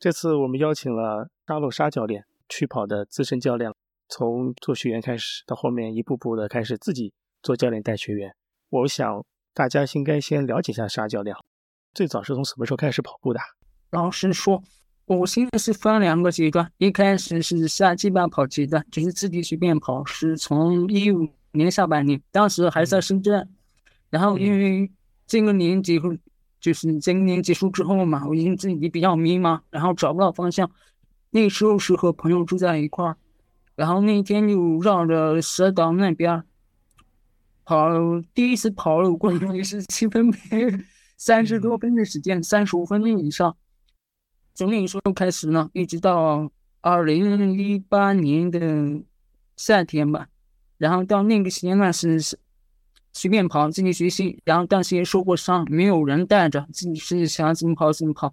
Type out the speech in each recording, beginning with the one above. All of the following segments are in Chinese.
这次我们邀请了沙漏沙教练，去跑的资深教练，从做学员开始，到后面一步步的开始自己做教练带学员。我想大家应该先了解一下沙教练，最早是从什么时候开始跑步的？老实说，我现在是分两个阶段，一开始是夏季慢跑阶段，就是自己随便跑，是从一五年下半年，当时还在深圳，然后因为这个年结束，就是今年结束之后嘛，我因为自己比较迷茫，然后找不到方向。那时候是和朋友住在一块儿，然后那天就绕着蛇岛那边跑，第一次跑了过程也是七分配三十多分的时间，三十五分钟以上。从那个时候开始呢，一直到二零一八年的夏天吧，然后到那个时间段是是随便跑，自己学习，然后当时也受过伤，没有人带着，自己是想怎么跑怎么跑。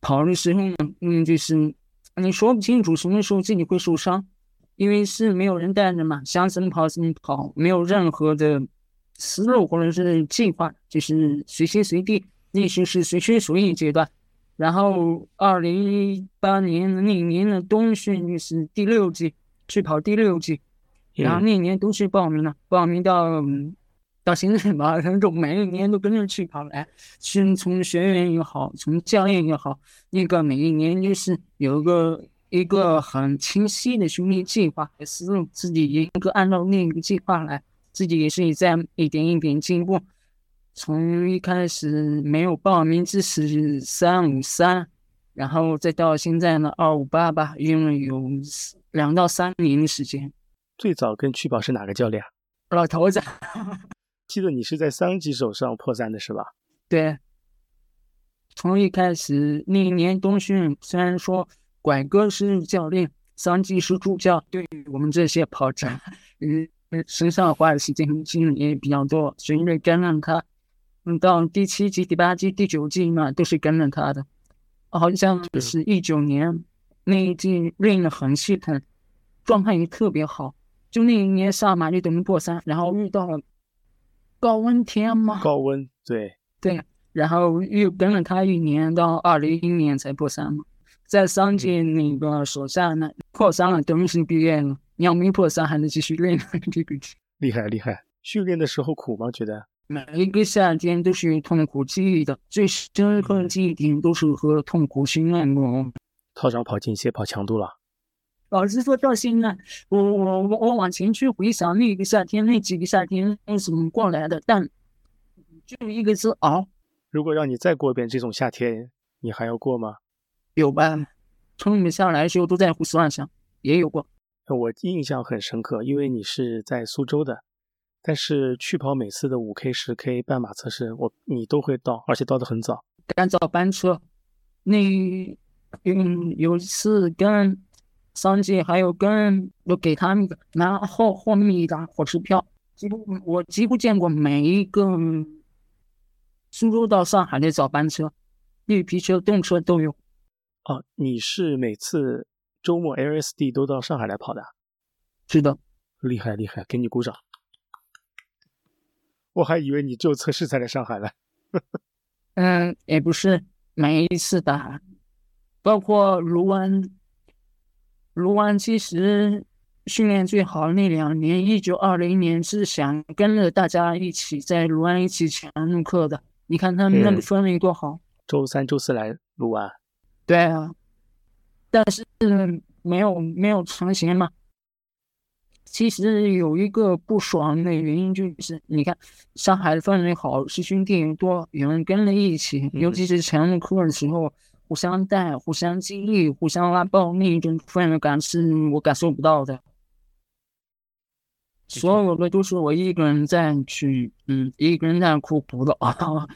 跑的时候呢，嗯，就是你说不清楚什么时候自己会受伤，因为是没有人带着嘛，想怎么跑怎么跑，没有任何的思路或者是计划，就是随心随地，那时是随心所欲阶段。然后，二零一八年那年的冬训就是第六季，去跑第六季。然后那年都去报名了，报名到到现在吧，反正每一年都跟着去跑来。是从学员也好，从教练也好，那个每一年就是有个一个很清晰的训练计划和思路，自己严格按照那个计划来，自己也是在一点一点进步。从一开始没有报名支持三五三，然后再到现在呢二五八吧，用了有两到三年的时间。最早跟趣宝是哪个教练？老头子。记得你是在桑吉手上破三的是吧？对。从一开始那一年冬训，虽然说拐哥是教练，桑吉是助教，对于我们这些跑者，嗯，身上花的时间和精力也比较多，所以跟着他。嗯，到第七季、第八季、第九季嘛，都是跟着他的。好像是一九年那一季练的很系统，状态也特别好。就那一年上马就等于破三，然后遇到了高温天吗。高温，对对。然后又跟了他一年，到二零一一年才破三嘛。在桑杰那个手下呢，破三了，等于是毕业了。你要没破三，还能继续练这个。厉害厉害！训练的时候苦吗？觉得？每一个夏天都是痛苦记忆的，最深刻的记忆点都是和痛苦训练过。套上跑间歇跑强度了。老实说，到现在，我我我我往前去回想那个夏天，那几个夏天是怎么过来的，但就一个字熬。如果让你再过一遍这种夏天，你还要过吗？有吧，从你们下来的时候都在胡思乱想，也有过。我印象很深刻，因为你是在苏州的。但是去跑每次的五 K、十 K 半马测试，我你都会到，而且到的很早，赶早班车。那嗯，有一次跟桑姐还有跟我给他们拿后后面一张火车票，几乎我几乎见过每一个苏州到上海的早班车，绿皮车、动车都有。哦，你是每次周末 LSD 都到上海来跑的？是的，厉害厉害，给你鼓掌。我还以为你只有测试才来上海了。嗯，也不是每一次的，包括卢湾。卢湾其实训练最好那两年，一九二零年是想跟着大家一起在卢湾一起抢入课的。你看他们那个氛围多好。周三、周四来卢湾。对啊，但是没有没有成型嘛。其实有一个不爽的原因，就是你看上海的氛围好，师兄弟多，有人跟着一起，尤其是前入课的时候，互相带、互相激励、互相拉爆，那种氛围感是我感受不到的。所有的都是我一个人在去，嗯，一个人在苦苦的啊。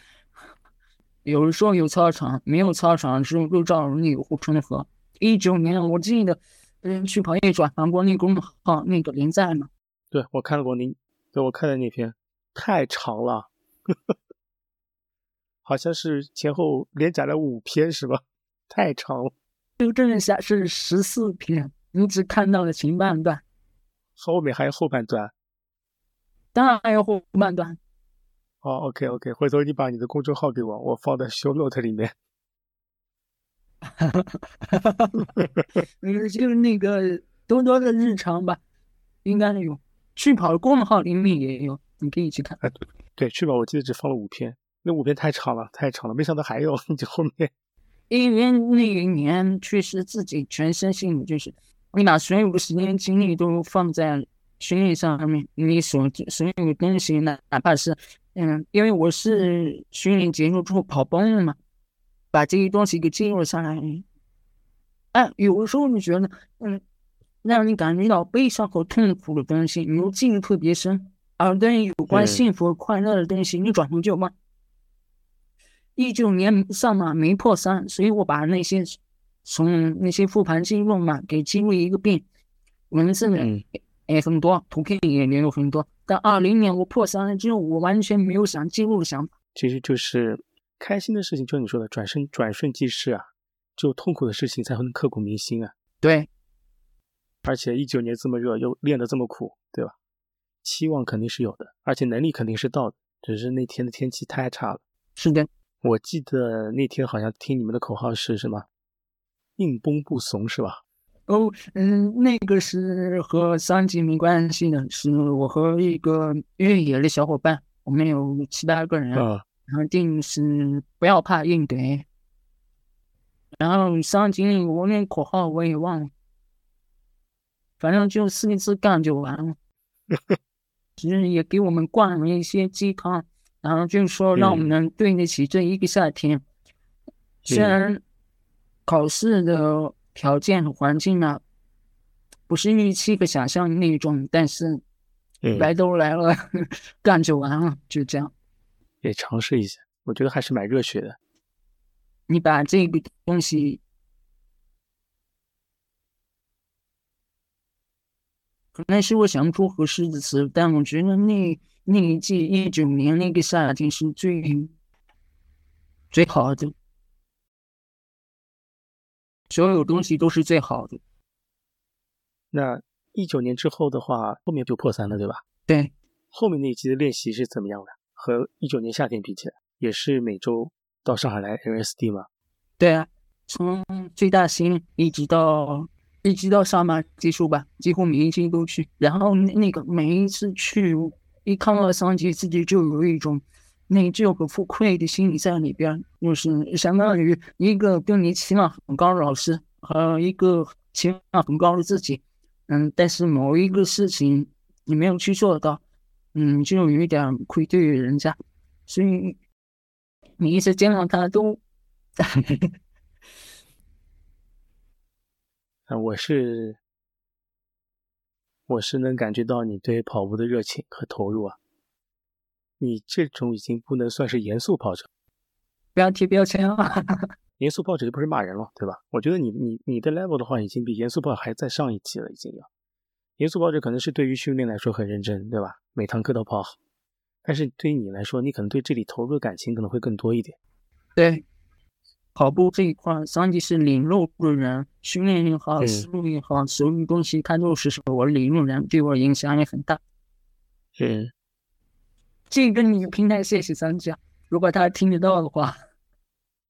有人说有操场，没有操场，只有六照人有护城河。一九年我记得。嗯，去跑业转传过那公众号那个连载吗？对，我看过您，对我看的那篇，太长了，好像是前后连载了五篇是吧？太长了。就正下是十四篇，你只看到了前半段，后面还有后半段。当然还有后半段。哦，OK OK，回头你把你的公众号给我，我放在 show note 里面。嗯，就是那个多多的日常吧，应该有。去跑的公众号里面也有，你可以去看。对，去跑我记得只放了五篇，那五篇太长了，太长了，没想到还有就后面。因为那一年确实自己全身心的，就是你把所有的时间精力都放在训练上面，你所所有的东西，哪哪怕是嗯，因为我是训练结束之后跑崩了嘛，把这些东西给记录下来。哎，有的时候你觉得，嗯，让你感觉到悲伤和痛苦的东西，你又记得特别深；而对于有关幸福和快乐的东西，你转头就忘。一九年上马没破三，所以我把那些从那些复盘记录嘛给记录一个遍，文字也很多，图片也也有很多。但二零年我破三了之后，我完全没有想记录的想法。其实就是开心的事情，就你说的转身转瞬即逝啊，只有痛苦的事情才会刻骨铭心啊。对，而且一九年这么热，又练得这么苦，对吧？期望肯定是有的，而且能力肯定是到的，只是那天的天气太差了。是的。我记得那天好像听你们的口号是什么？硬绷不怂是吧？哦，嗯，那个是和三级没关系的，是我和一个越野的小伙伴，我们有七八个人，然后定是不要怕硬怼。然后三级我那口号我也忘了，反正就四个字干就完了。其实也给我们灌了一些鸡汤。然后就是说，让我们能对得起这一个夏天。虽然考试的条件和环境呢，不是预期和想象那种，但是来都来了，干就完了，就这样。也尝试一下，我觉得还是蛮热血的。你把这个东西，可能是我想不出合适的词，但我觉得那。那一季一九年那个夏天是最最好的，所有东西都是最好的。那一九年之后的话，后面就破三了，对吧？对。后面那一季的练习是怎么样的？和一九年夏天比起来，也是每周到上海来 LSD 吗？对啊，从最大型一直到一直到上马结束吧，几乎每一期都去。然后那那个每一次去。一看到三级，自己就有一种内疚和负愧的心理在里边，就是相当于一个跟你期望很高的老师和一个期望很高的自己，嗯，但是某一个事情你没有去做到，嗯，就有一点愧对于人家，所以你一直见到他都，啊，我是。我是能感觉到你对跑步的热情和投入啊！你这种已经不能算是严肃跑者，不要贴标签啊！严肃跑者就不是骂人了，对吧？我觉得你你你的 level 的话，已经比严肃跑还在上一级了，已经要。严肃跑者可能是对于训练来说很认真，对吧？每堂课都跑好，但是对于你来说，你可能对这里投入的感情可能会更多一点。对。跑步这一块，三级是领路的人，训练也好，思路也好，所有东西他都是说我领路人，对我影响也很大。嗯，这个你平台谢谢三级，如果他听得到的话，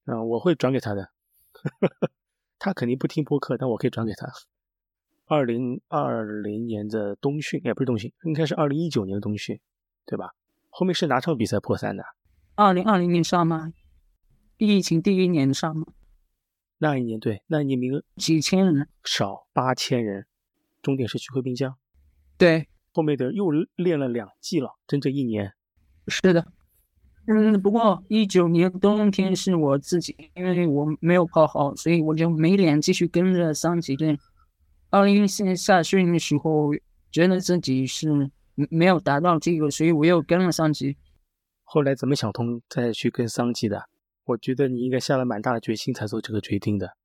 嗯，我会转给他的。他肯定不听播客，但我可以转给他。二零二零年的冬训，也不是冬训，应该是二零一九年的冬训，对吧？后面是哪场比赛破三的？二零二零年上吗？疫情第一年上吗？那一年对，那一年名额几千人，少八千人，终点是徐汇滨江。对，后面的又练了两季了，整整一年。是的，嗯，不过一九年冬天是我自己，因为我没有跑好，所以我就没脸继续跟着桑吉练。二零一四年夏训的时候，觉得自己是没有达到这个，所以我又跟了桑吉。后来怎么想通再去跟桑吉的？我觉得你应该下了蛮大的决心才做这个决定的。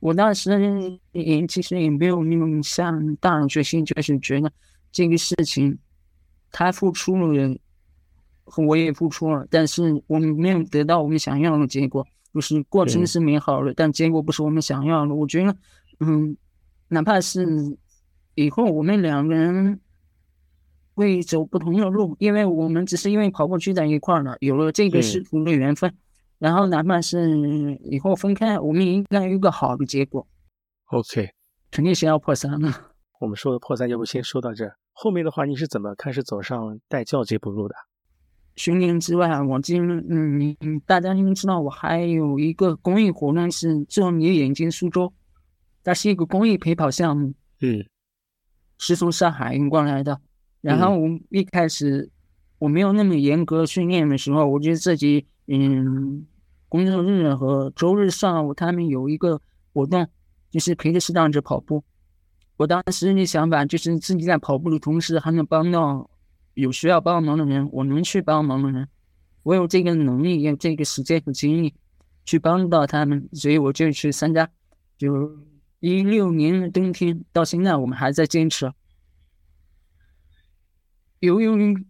我当时也其实也没有那么下大的决心，就是觉得这个事情他付出了，我也付出了，但是我们没有得到我们想要的结果。就是过程是美好的，但结果不是我们想要的。我觉得，嗯，哪怕是以后我们两个人会走不同的路，因为我们只是因为跑步聚在一块儿了，有了这个师徒的缘分。然后哪怕是以后分开，我们应该有一个好的结果。OK，肯定是要破三了。我们说的破三，要不先说到这儿。后面的话，你是怎么开始走上带教这步路的？训练之外，我今嗯，你嗯大家应该知道，我还有一个公益活动是做你眼睛苏州，它是一个公益陪跑项目，嗯是从上海运过来的。然后我一开始我没有那么严格训练的时候，我觉得自己嗯，工作日和周日上午他们有一个活动，就是陪着视障者跑步。我当时的想法就是自己在跑步的同时，还能帮到有需要帮忙的人，我能去帮忙的人，我有这个能力，有这个时间和精力去帮到他们，所以我就去参加。就一六年的冬天到现在，我们还在坚持。由于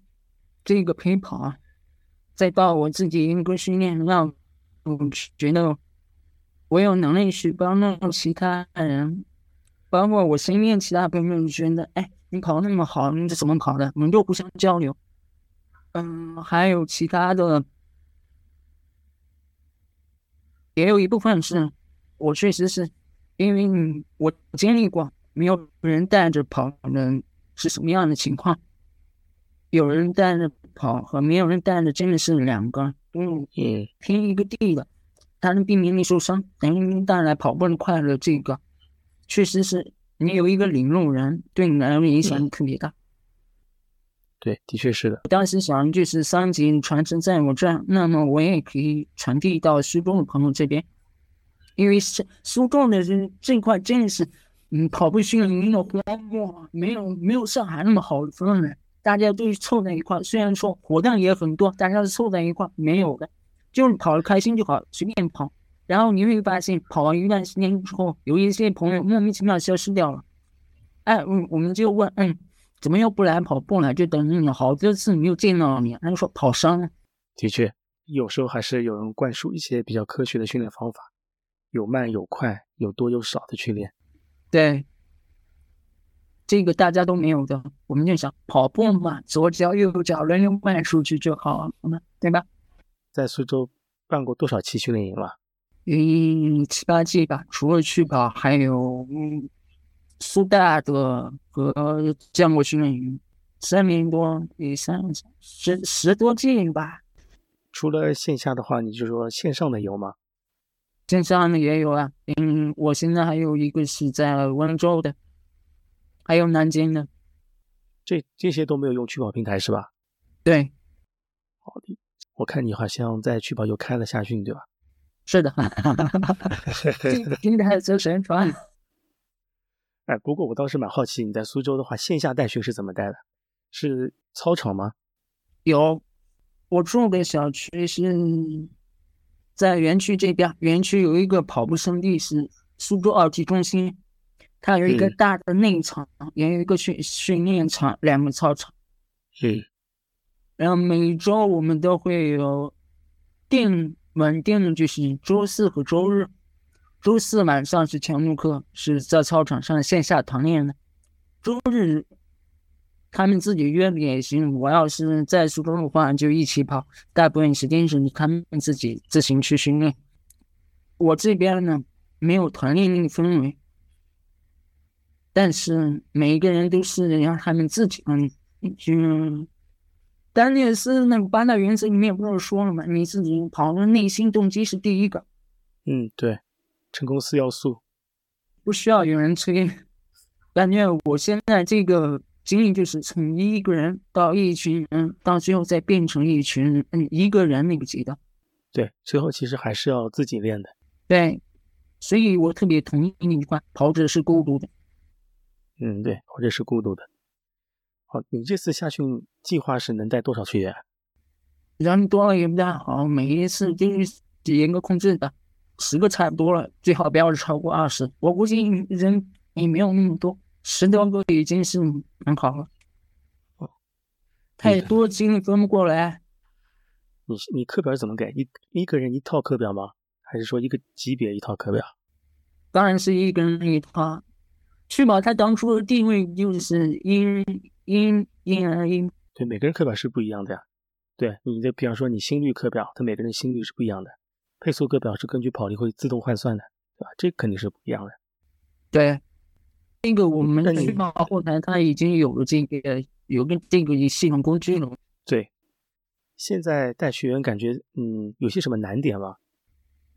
这个陪跑，再到我自己严格训练，让我觉得我有能力去帮到其他人，包括我身边其他朋友觉得，哎，你跑那么好，你是怎么跑的？我们就互相交流。嗯，还有其他的，也有一部分是我确实是因为你我经历过，没有人带着跑的人是什么样的情况。有人带着跑和没有人带着真的是两个，嗯，也天一个地的，他能避免你受伤，能带来跑步的快乐。这个确实是你有一个领路人，对你来说影响特别大。对，的确是的。我当时想就是三级传承在我这儿，那么我也可以传递到苏州的朋友这边，因为是苏州的这这块真的是，嗯，跑步训练的荒漠，没有没有上海那么好的氛围。大家都凑在一块，虽然说活动也很多，大家是凑在一块，没有的，就是跑得开心就好，随便跑。然后你会发现，跑完一段时间之后，有一些朋友莫名其妙消失掉了。哎，嗯，我们就问，嗯，怎么又不来跑步了？就等你好多次没有见到你，他就说跑伤了。的确，有时候还是有人灌输一些比较科学的训练方法，有慢有快，有多有少的去练。对，这个大家都没有的，我们就想跑步嘛，左脚右脚轮流迈出去就好了嘛，对吧？在苏州办过多少期训练营了？嗯，七八季吧，除了去跑，还有嗯，苏大的和江国训练营，三年多，也三十十多季吧。除了线下的话，你就说线上的有吗？线上的也有啊，嗯，我现在还有一个是在温州的，还有南京的，这这些都没有用趣跑平台是吧？对，好的，我看你好像在趣跑又开了夏训对吧？是的，这个平台做宣传。哎，不过我倒是蛮好奇，你在苏州的话，线下带训是怎么带的？是操场吗？有，我住的小区是在园区这边，园区有一个跑步圣地是苏州奥体中心，它有一个嗯大的内场，也有一个训训练场，两个操场。嗯然后每周我们都会有定稳定的，就是周四和周日。周四晚上是强度课，是在操场上线下团练的。周日他们自己约的也行，我要是在苏州的话就一起跑，大部分时间是他们自己自行去训练。我这边呢没有团练那个氛围，但是每一个人都是让他们自己嗯嗯。单列斯那个八大原则里面不是说了吗？你自己跑的内心动机是第一个，嗯，对，成功四要素。不需要有人催。感觉我现在这个经历就是从一个人到一群人，到最后再变成一群嗯一个人那个阶段。对，最后其实还是要自己练的。对，所以我特别同意那句话：跑者是孤独的。嗯，对，或者是孤独的。好，你这次下训计划是能带多少学员？人多了也不太好，每一次就是严格控制的，十个差不多了，最好不要超过二十。我估计人也没有那么多，十多个已经是很好了。太多精力分不过来。你你课表怎么给？一一个人一套课表吗？还是说一个级别一套课表？当然是一个人一套。去保他当初的定位就是因因因而因，对，每个人课表是不一样的呀。对你的，比方说你心率课表，它每个人心率是不一样的。配速课表是根据跑力会自动换算的，对吧？这肯定是不一样的。对，那个我们去跑后台，它已经有了这个有个这个系统工具了。对，现在带学员感觉，嗯，有些什么难点吗？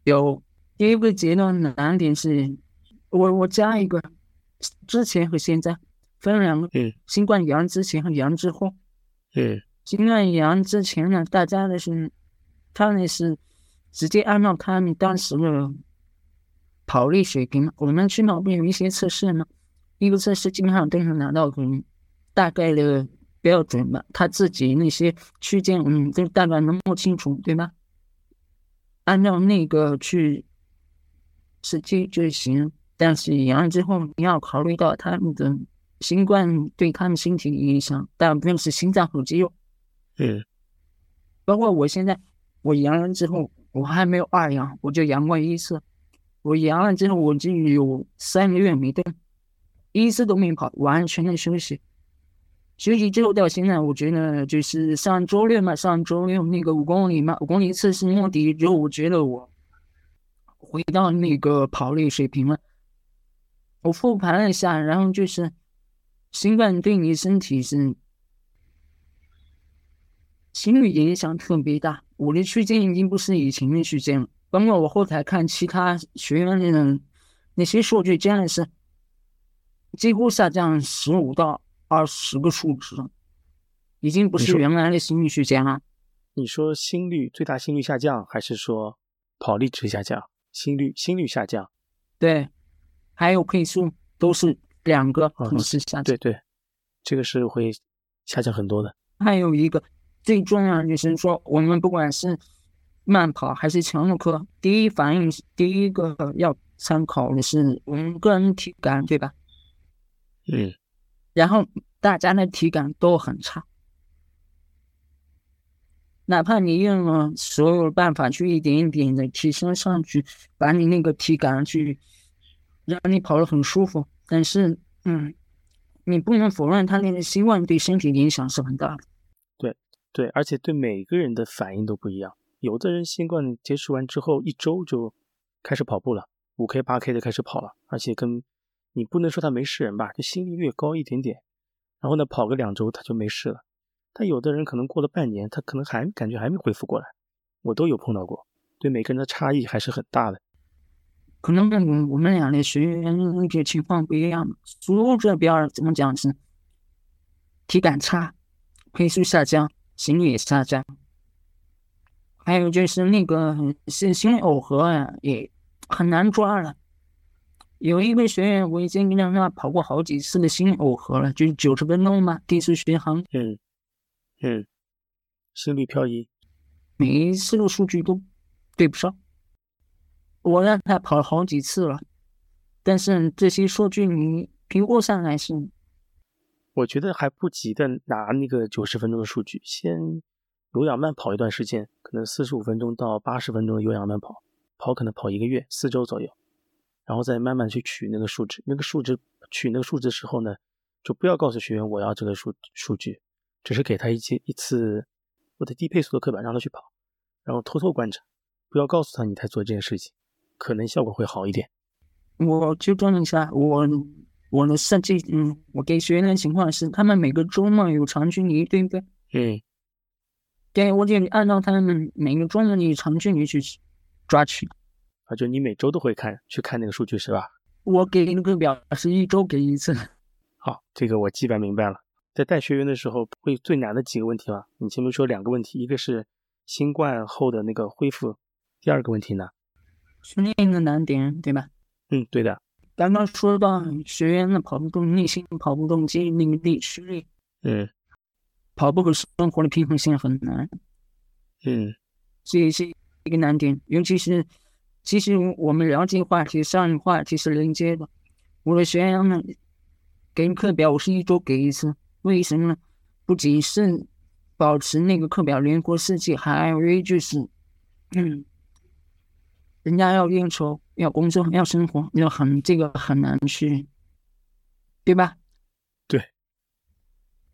有第一个阶段的难点是，我我加一个，之前和现在分两个，嗯，新冠阳之前和阳之后。嗯新冠阳之前呢，大家的是，他们是直接按照他们当时的跑力水平，我们去那边有一些测试嘛，一个测试基本上都能拿到嗯大概的标准吧，他自己那些区间嗯都大概能摸清楚，对吧？按照那个去实际就行，但是阳了之后你要考虑到他们的新冠对他们身体的影响，大部分是心脏和肌肉。嗯包括我现在，我阳了之后，我还没有二阳，我就阳过一次。我阳了之后，我就有三个月没动，一次都没跑，完全的休息。休息之后到现在，我觉得就是上周六嘛，上周六那个五公里嘛，五公里测试摸底之后，我觉得我回到那个跑力水平了。我复盘了一下，然后就是新冠对你身体是心率影响特别大，我的区间已经不是以前的区间了。包括我后台看其他学员的那些数据，真的是几乎下降十五到二十个数值，已经不是原来的心率区间了。你说心率最大心率下降，还是说跑力值下降？心率心率下降？对，还有配速都是两个嗯同时下降。对对，这个是会下降很多的。还有一个最重要的就是说，我们不管是慢跑还是强度课，第一反应是第一个要参考的是我们个人体感，对吧？嗯然后大家的体感都很差，哪怕你用了所有的办法去一点一点的提升上去，把你那个体感去让你跑得很舒服，但是嗯，你不能否认它那个新冠对身体影响是很大的。对，对而且对每个人的反应都不一样。有的人新冠结束完之后一周就开始跑步了，五 K 八 K 的开始跑了，而且跟你不能说他没事人吧，就心率略高一点点，然后呢跑个两周他就没事了。但有的人可能过了半年，他可能还感觉还没恢复过来，我都有碰到过。对每个人的差异还是很大的。可能我我们俩的学员那个情况不一样。苏州这边怎么讲是体感差，配速下降，心率也下降，还有就是那个心心率耦合啊，也很难抓了。有一位学员，我已经让他跑过好几次的心率耦合了，就是九十分钟嘛，第一次巡航，嗯嗯，心率漂移。每一次的数据都对不上。我让他跑了好几次了，但是这些数据你评估上来是我觉得还不急的拿那个九十分钟的数据，先有氧慢跑一段时间，可能四十五分钟到八十分钟的有氧慢跑，跑可能跑一个月，四周左右，然后再慢慢去取那个数值。那个数值取那个数值时候呢，就不要告诉学员我要这个数数据，只是给他一节一次我的低配速的课表让他去跑，然后偷偷观察，不要告诉他你在做这件事情，可能效果会好一点。我纠正一下，我我的设计，嗯，我给学员的情况是，他们每个周末有长距离，对不对？嗯对，我就按照他们每个周末的长距离去抓取。啊，就你每周都会看去看那个数据是吧？我给那个表是一周给一次，好，这个我基本明白了。在带学员的时候，会最难的几个问题吗？你前面说两个问题，一个是新冠后的那个恢复，第二个问题呢？训练的难点，对吧？嗯，对的，刚刚说到学员的跑步动力性、跑步动机那个力驱力，嗯跑步和生活的平衡性很难，嗯这也是一个难点。尤其是，其实我们聊这个话题上一个话题是连接的。我的学员们给课表，我是一周给一次，为什么呢？不仅是保持那个课表灵活设计，还有一就是，嗯，人家要应酬、要工作、要生活，要很这个很难去，对吧？对。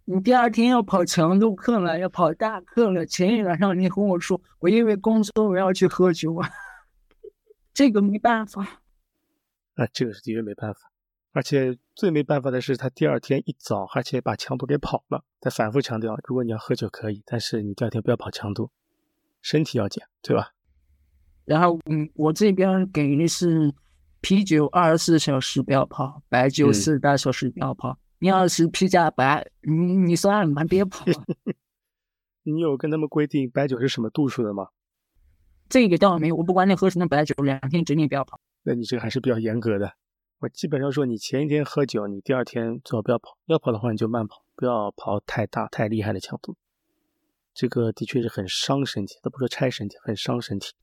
你第二天要跑强度课了，要跑大课了。前一晚上你和我说，我因为工作我要去喝酒啊，这个没办法。啊，这个是的确没办法。而且最没办法的是，他第二天一早，而且把强度给跑了。他反复强调，如果你要喝酒可以，但是你第二天不要跑强度，身体要紧，对吧？然后，嗯，我这边给的是啤酒二十四小时不要跑，白酒四十八小时不要跑。你要是啤加白，你你算了，别跑。你有跟他们规定白酒是什么度数的吗？这个倒没有，我不管你喝什么白酒，两天之内不要跑。那你这个还是比较严格的。我基本上说，你前一天喝酒，你第二天最好不要跑。要跑的话，你就慢跑，不要跑太大、太厉害的强度。这个的确是很伤身体，都不说拆身体，很伤身体。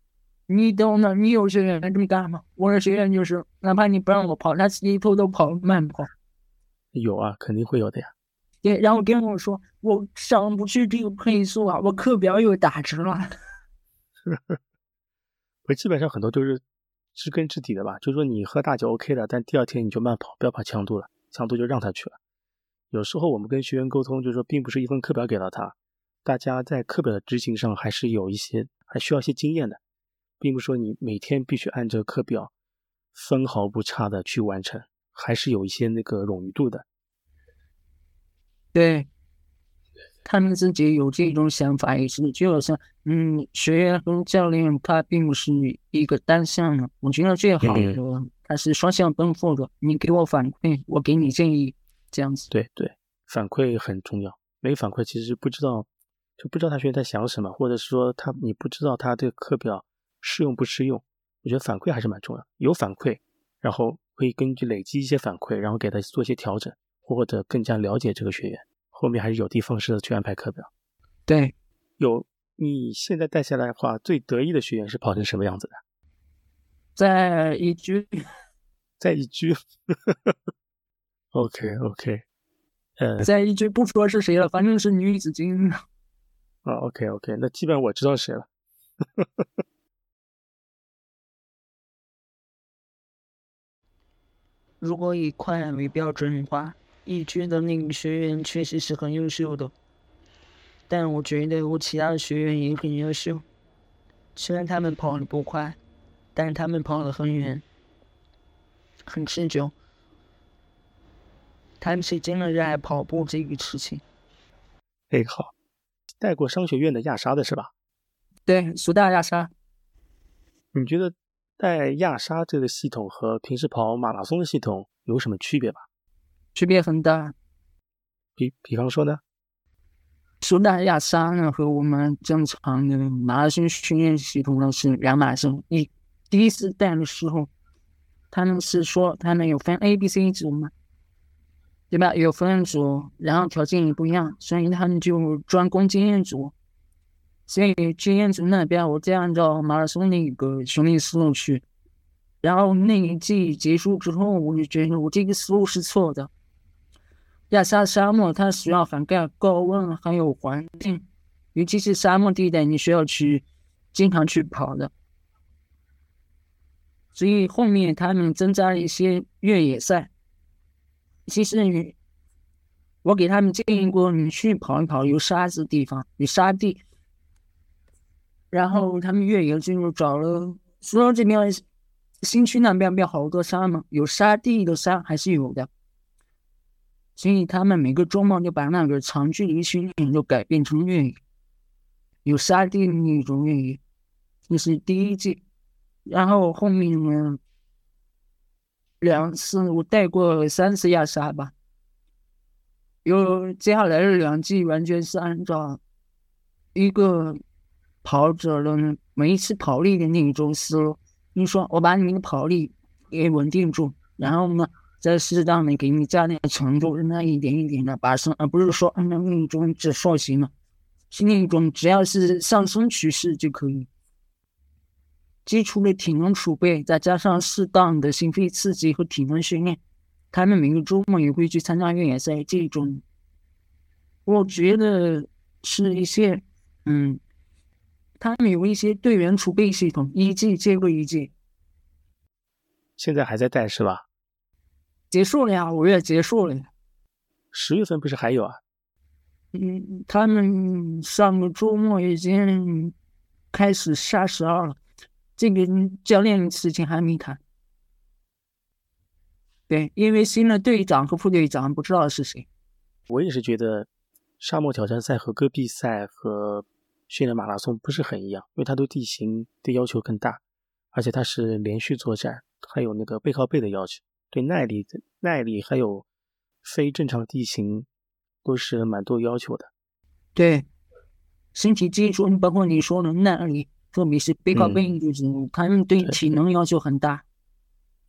你懂的，你有学员这么干吗？我的学员就是，哪怕你不让我跑，他自己偷偷跑慢跑。有啊，肯定会有的呀。对，然后跟我说，我上不去这个配速啊，我课表又打折了。我基本上很多都是。知根知底的吧，就是说你喝大酒 OK 的，但第二天你就慢跑，不要跑强度了，强度就让他去了。有时候我们跟学员沟通，就是说并不是一份课表给到他，大家在课表的执行上还是有一些，还需要一些经验的，并不是说你每天必须按这个课表分毫不差的去完成，还是有一些那个冗余度的。对。他们自己有这种想法，也是就好像，嗯，学员跟教练他并不是一个单向的。我觉得最好的他是双向奔赴的。你给我反馈，我给你建议，这样子。对对，反馈很重要。没反馈，其实不知道，就不知道他学员在想什么，或者是说他你不知道他这个课表适用不适用。我觉得反馈还是蛮重要。有反馈，然后可以根据累积一些反馈，然后给他做一些调整，或者更加了解这个学员。后面还是有的放矢的去安排课表。对，有你现在带下来的话，最得意的学员是跑成什么样子的？在一居，在一居。OK OK，呃，在一居不说是谁了，反正是女子精英。啊 OK OK，那基本上我知道谁了。如果以快为标准的话。一军的那个学员确实是很优秀的，但我觉得我其他的学员也很优秀。虽然他们跑的不快，但是他们跑的很远，很持久。他们是真的热爱跑步这个事情。哎，好，带过商学院的亚莎的是吧？对，苏大亚莎。你觉得带亚沙这个系统和平时跑马拉松的系统有什么区别吧？区别很大，比比方说呢，苏大亚沙呢和我们正常的马拉松训练系统呢是两码事。你第一次带的时候，他们是说他们有分 A、B、C 组嘛，对吧？有分组，然后条件也不一样，所以他们就专攻经验组。所以经验组那边，我就按照马拉松那个训练思路去。然后那一季结束之后，我就觉得我这个思路是错的。亚沙沙漠它需要涵盖高温还有环境，尤其是沙漠地带，你需要去经常去跑的。所以后面他们增加了一些越野赛。其实你，我给他们建议过，你去跑一跑有沙子的地方，有沙地。然后他们越野进入找了苏州这边新区那边不有好多沙吗？有沙地的沙还是有的。所以他们每个周末就把那个长距离训练就改变成越野，有沙地的那种越野，这是第一季。然后后面呢，两次我带过三次亚沙吧。有接下来的两季完全是按照一个跑者的每一次跑力的那种思路，你说我把你的跑力给稳定住，然后呢？再适当的给你加点强度，让它一点一点的把升，而不是说按照那种指数型的，是那种只要是上升趋势就可以。基础的体能储备，再加上适当的心肺刺激和体能训练，他们每个周末也会去参加越野赛。这种，我觉得是一些，嗯，他们有一些队员储备系统，一季接过一季。现在还在带是吧？结束了呀，五月结束了。十月份不是还有啊？嗯，他们上个周末已经开始杀十二了。这个教练事情还没谈。对，因为新的队长和副队长不知道是谁。我也是觉得，沙漠挑战赛和戈壁赛和训练马拉松不是很一样，因为它对地形的要求更大，而且它是连续作战，还有那个背靠背的要求，对耐力、耐力还有非正常地形都是蛮多要求的。对，身体基础，包括你说的耐力，特别是背靠背，就是他们对体能要求很大。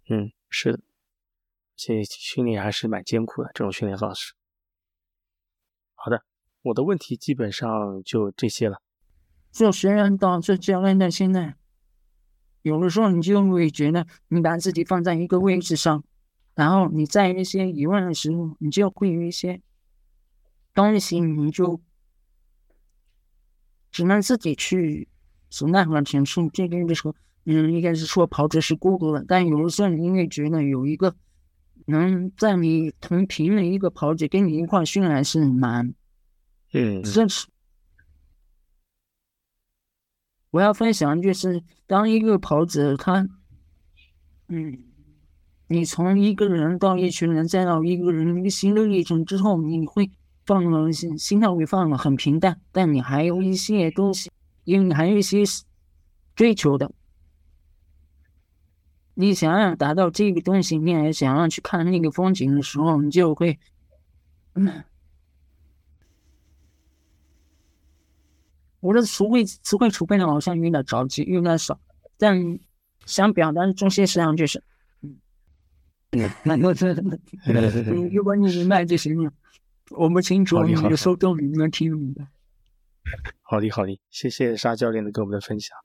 嗯，是的。这训练还是蛮艰苦的，这种训练方式。好的，我的问题基本上就这些了。做学员到做教练的现在，有的时候你就会觉得你把自己放在一个位置上，然后你在一些疑问的时候，你就会有一些东西，你就只能自己去从那块陈述。这边就说，嗯，应该是说跑者是孤独的，但有的时候你会觉得有一个。能在你同频的一个跑者跟你一块训练是蛮，嗯，支持。我要分享就是，当一个跑者他，嗯，你从一个人到一群人，再到一个人一个新的历程之后，你会放了心，心态会放了很平淡，但你还有一些东西，因为你还有一些追求的。你想要达到这个东西，你还想要去看那个风景的时候，你就会，嗯，我的词汇词汇储备量好像有点着急，有点少，但想表达的中心实际上就是，嗯，那我这，如果你明白就行了，我们清楚，你的收动你能听明白。好的，好的，谢谢沙教练的给我们的分享。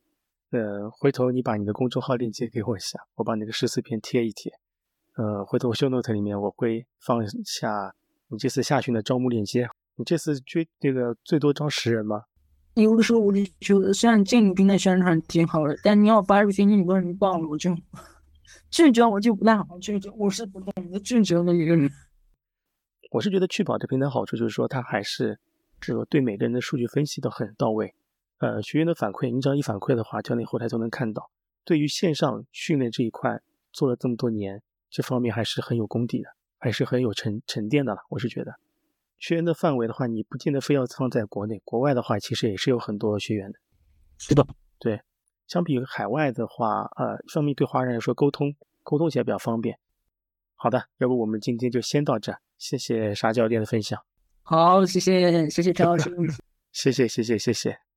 呃，回头你把你的公众号链接给我一下，我把那个十四篇贴一贴。呃，回头我 show note 里面我会放下你这次下旬的招募链接。你这次追这个最多招十人吗？有的时候我就觉得虽然建立平台宣传挺好的，但你要发出去，你多人报了，我就拒绝，我就不太好拒绝。我是不懂得拒绝的一个人。我是觉得去跑这平台好处就是说，它还是这个对每个人的数据分析都很到位。呃，学员的反馈，你只要一反馈的话，教练后台都能看到。对于线上训练这一块，做了这么多年，这方面还是很有功底的，还是很有沉沉淀的了。我是觉得，学员的范围的话，你不见得非要放在国内，国外的话，其实也是有很多学员的。对吧，对，相比海外的话，呃，一方面对华人来说沟通沟通起来比较方便。好的，要不我们今天就先到这，谢谢沙教练的分享。好，谢谢谢谢陈老师，谢谢谢谢谢谢。